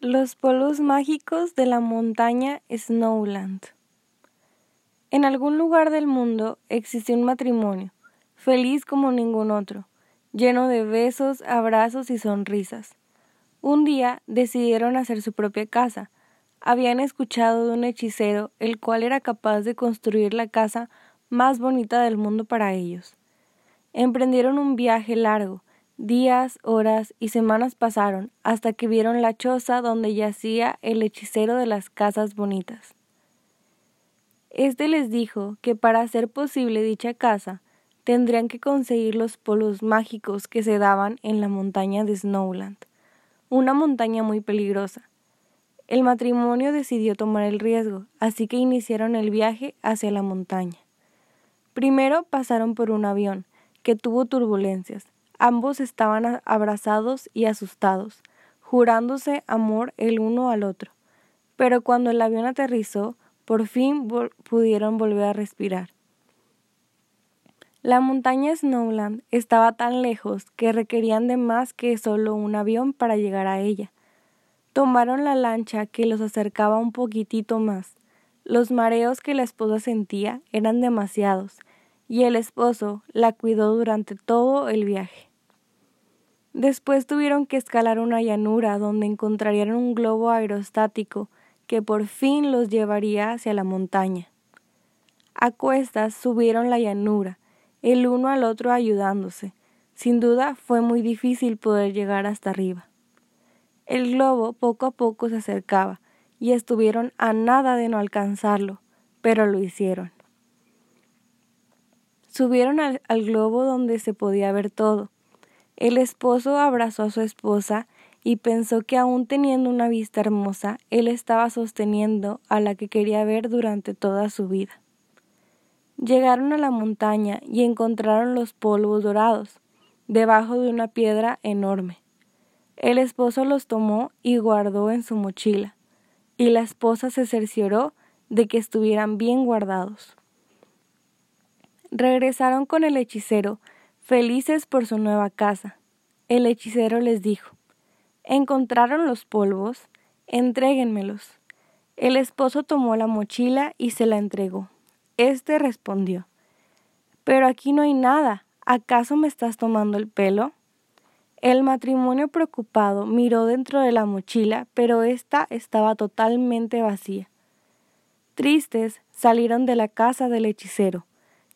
Los polvos mágicos de la montaña Snowland. En algún lugar del mundo existe un matrimonio, feliz como ningún otro, lleno de besos, abrazos y sonrisas. Un día decidieron hacer su propia casa. Habían escuchado de un hechicero, el cual era capaz de construir la casa más bonita del mundo para ellos. Emprendieron un viaje largo, Días, horas y semanas pasaron hasta que vieron la choza donde yacía el hechicero de las casas bonitas. Este les dijo que para hacer posible dicha casa tendrían que conseguir los polos mágicos que se daban en la montaña de Snowland, una montaña muy peligrosa. El matrimonio decidió tomar el riesgo, así que iniciaron el viaje hacia la montaña. Primero pasaron por un avión, que tuvo turbulencias, Ambos estaban abrazados y asustados, jurándose amor el uno al otro. Pero cuando el avión aterrizó, por fin pudieron volver a respirar. La montaña Snowland estaba tan lejos que requerían de más que solo un avión para llegar a ella. Tomaron la lancha que los acercaba un poquitito más. Los mareos que la esposa sentía eran demasiados, y el esposo la cuidó durante todo el viaje. Después tuvieron que escalar una llanura donde encontrarían un globo aerostático que por fin los llevaría hacia la montaña. A cuestas subieron la llanura, el uno al otro ayudándose. Sin duda fue muy difícil poder llegar hasta arriba. El globo poco a poco se acercaba y estuvieron a nada de no alcanzarlo, pero lo hicieron. Subieron al, globo donde se podía ver todo, el esposo abrazó a su esposa y pensó que aún teniendo una vista hermosa, él estaba sosteniendo a la que quería ver durante toda su vida. Llegaron a la montaña y encontraron los polvos dorados, debajo de una piedra enorme. El esposo los tomó y guardó en su mochila, y la esposa se cercioró de que estuvieran bien guardados. Regresaron con el hechicero, Felices por su nueva casa, el hechicero les dijo ¿Encontraron los polvos? Entréguenmelos. El esposo tomó la mochila y se la entregó. Este respondió Pero aquí no hay nada. ¿Acaso me estás tomando el pelo? El matrimonio preocupado miró dentro de la mochila, pero ésta estaba totalmente vacía. Tristes salieron de la casa del hechicero.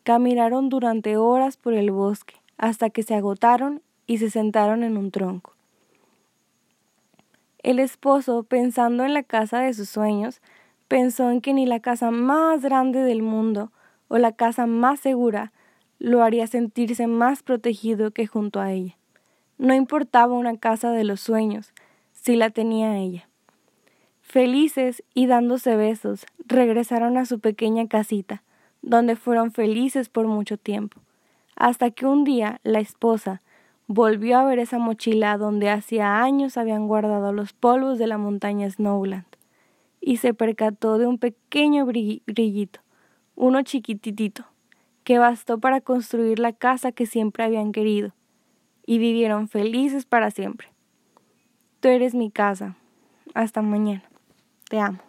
Caminaron durante horas por el bosque hasta que se agotaron y se sentaron en un tronco. El esposo, pensando en la casa de sus sueños, pensó en que ni la casa más grande del mundo o la casa más segura lo haría sentirse más protegido que junto a ella. No importaba una casa de los sueños, si la tenía ella. Felices y dándose besos, regresaron a su pequeña casita, donde fueron felices por mucho tiempo hasta que un día la esposa volvió a ver esa mochila donde hacía años habían guardado los polvos de la montaña Snowland y se percató de un pequeño brillito, uno chiquititito, que bastó para construir la casa que siempre habían querido, y vivieron felices para siempre. Tú eres mi casa. Hasta mañana. Te amo.